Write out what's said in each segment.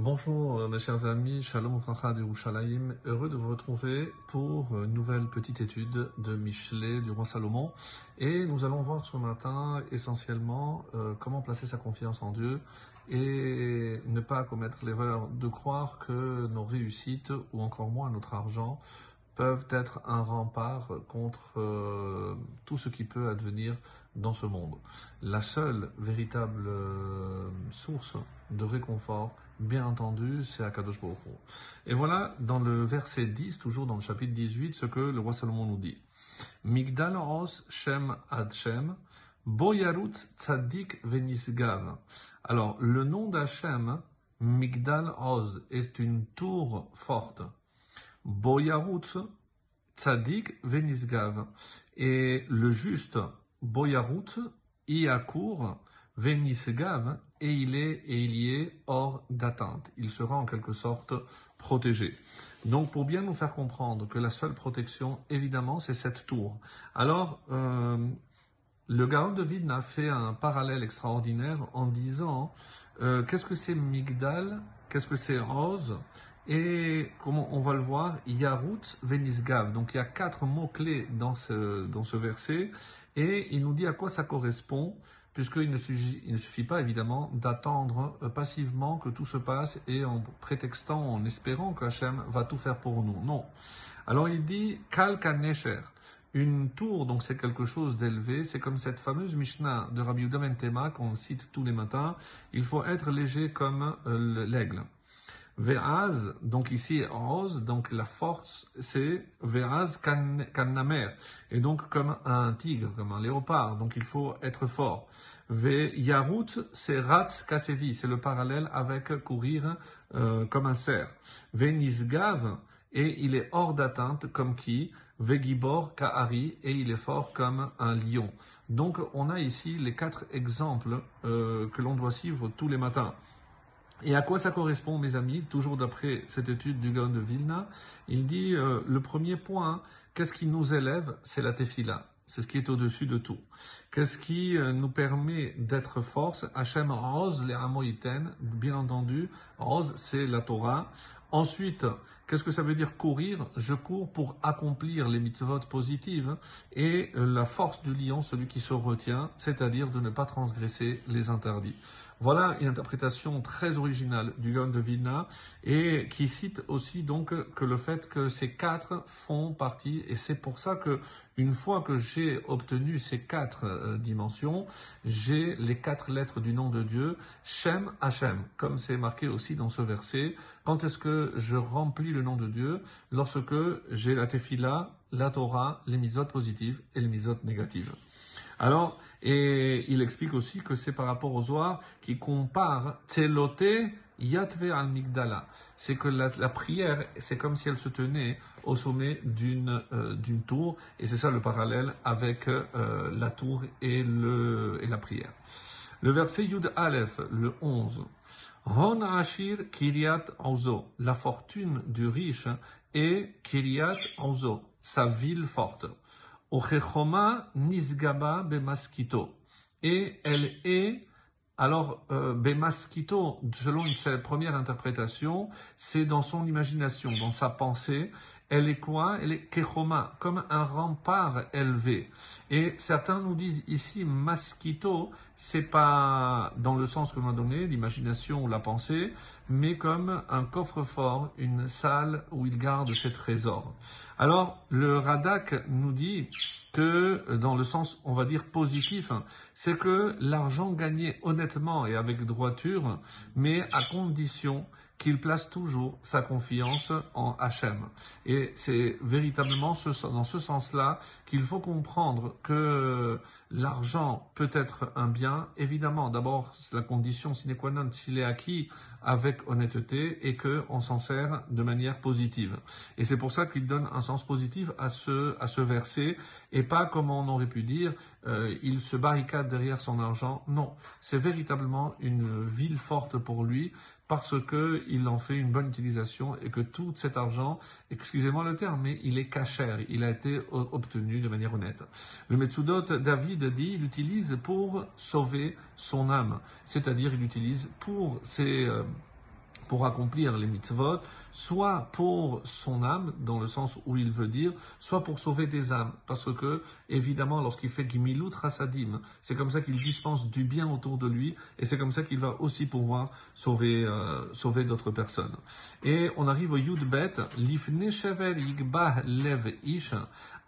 Bonjour euh, mes chers amis, Shalom Racha de Yerushalayim, heureux de vous retrouver pour une nouvelle petite étude de Michelet du roi Salomon. Et nous allons voir ce matin essentiellement euh, comment placer sa confiance en Dieu et ne pas commettre l'erreur de croire que nos réussites ou encore moins notre argent peuvent être un rempart contre euh, tout ce qui peut advenir dans ce monde. La seule véritable source de réconfort, bien entendu, c'est Akadosh Baruch. Et voilà, dans le verset 10, toujours dans le chapitre 18, ce que le roi Salomon nous dit. Migdal Shem ad Shem, Boyarut Tzadik Venisgav. Alors, le nom d'Hachem, Migdal Oz, est une tour forte. Boyarut Tzadik Venisgav. Et le juste Boyarut y accourt Venisgav et il est et il y est hors d'atteinte. Il sera en quelque sorte protégé. Donc pour bien nous faire comprendre que la seule protection, évidemment, c'est cette tour. Alors, euh, le Gaon de Vidna a fait un parallèle extraordinaire en disant euh, qu'est-ce que c'est Migdal, qu'est-ce que c'est Rose, et comment on va le voir, Yarut Venisgav. Donc il y a quatre mots-clés dans ce, dans ce verset, et il nous dit à quoi ça correspond, puisqu'il ne suffit, ne suffit pas évidemment d'attendre euh, passivement que tout se passe et en prétextant, en espérant que Hachem va tout faire pour nous. Non. Alors il dit Kal Kanesher. Une tour, donc c'est quelque chose d'élevé, c'est comme cette fameuse Mishnah de Rabbi Yehuda ben Tema qu'on cite tous les matins, il faut être léger comme euh, l'aigle. Ve'az, donc ici rose, donc la force c'est Ve'az kannamer, et donc comme un tigre, comme un léopard, donc il faut être fort. Ve'yarut, c'est ratz kasevi, c'est le parallèle avec courir euh, comme un cerf. Ve'nisgav, et il est hors d'atteinte comme qui? Vegibor Kahari et il est fort comme un lion. Donc on a ici les quatre exemples euh, que l'on doit suivre tous les matins. Et à quoi ça correspond, mes amis? Toujours d'après cette étude du Gaon de Vilna, il dit euh, le premier point, qu'est-ce qui nous élève? C'est la tefila. C'est ce qui est au-dessus de tout. Qu'est-ce qui euh, nous permet d'être force? Hachem rose les Amoïten, bien entendu. Rose, c'est la Torah. Ensuite, qu'est-ce que ça veut dire courir? Je cours pour accomplir les mitzvot positives et la force du lion, celui qui se retient, c'est-à-dire de ne pas transgresser les interdits. Voilà une interprétation très originale du Gaon de Vilna et qui cite aussi donc que le fait que ces quatre font partie et c'est pour ça que une fois que j'ai obtenu ces quatre euh, dimensions, j'ai les quatre lettres du nom de Dieu, Shem Hashem, comme c'est marqué aussi dans ce verset. Quand est-ce que je remplis le nom de Dieu Lorsque j'ai la tefila, la Torah, les misotes positives et les misotes négatives. Alors, et il explique aussi que c'est par rapport aux Zohar qui compare Tzelote Yatve al Migdala. C'est que la, prière, c'est comme si elle se tenait au sommet d'une euh, tour, et c'est ça le parallèle avec euh, la tour et, et la prière. Le verset Yud Aleph, le 11. Hon Ashir Kiryat Ozo, la fortune du riche, et Kiryat Ozo, sa ville forte. Ochechoma nisgaba bemaskito. Et elle est, alors, euh, bemaskito, selon une première interprétation, c'est dans son imagination, dans sa pensée. Elle est quoi? Elle est kechoma, comme un rempart élevé. Et certains nous disent ici, maskito, c'est pas dans le sens que l'on a donné, l'imagination ou la pensée, mais comme un coffre-fort, une salle où il garde ses trésors. Alors, le Radak nous dit que dans le sens, on va dire, positif, c'est que l'argent gagné honnêtement et avec droiture, mais à condition qu'il place toujours sa confiance en Hachem. Et c'est véritablement dans ce sens-là qu'il faut comprendre que l'argent peut être un bien. Évidemment, d'abord, la condition sine qua non s'il est acquis avec honnêteté et qu'on s'en sert de manière positive. Et c'est pour ça qu'il donne un sens positif à ce, à ce verset et pas comme on aurait pu dire, euh, il se barricade derrière son argent. Non, c'est véritablement une ville forte pour lui parce que il en fait une bonne utilisation et que tout cet argent, excusez-moi le terme, mais il est cachère, il a été obtenu de manière honnête. Le Metsudot David dit, il l'utilise pour sauver son âme, c'est-à-dire il l'utilise pour ses euh, pour accomplir les mitzvot, soit pour son âme, dans le sens où il veut dire, soit pour sauver des âmes. Parce que, évidemment, lorsqu'il fait Gimilut Rasadim, c'est comme ça qu'il dispense du bien autour de lui, et c'est comme ça qu'il va aussi pouvoir sauver, euh, sauver d'autres personnes. Et on arrive au Yud Bet, Lifne Shevel Yigbah Lev Ish,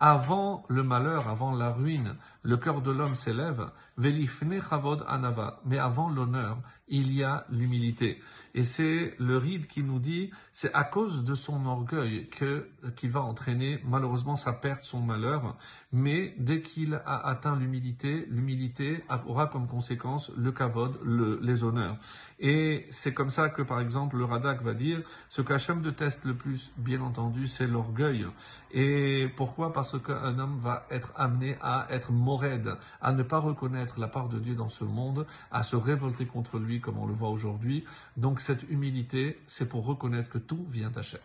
avant le malheur, avant la ruine, le cœur de l'homme s'élève, Velifne Chavod Anava, mais avant l'honneur, il y a l'humilité. Et c'est le ride qui nous dit, c'est à cause de son orgueil que qui va entraîner malheureusement sa perte, son malheur. Mais dès qu'il a atteint l'humilité, l'humilité aura comme conséquence le kavod, le, les honneurs. Et c'est comme ça que par exemple le Radak va dire, ce qu'Hachem teste le plus, bien entendu, c'est l'orgueil. Et pourquoi? Parce qu'un homme va être amené à être mored, à ne pas reconnaître la part de Dieu dans ce monde, à se révolter contre lui comme on le voit aujourd'hui. Donc cette humilité, c'est pour reconnaître que tout vient d'Hachem.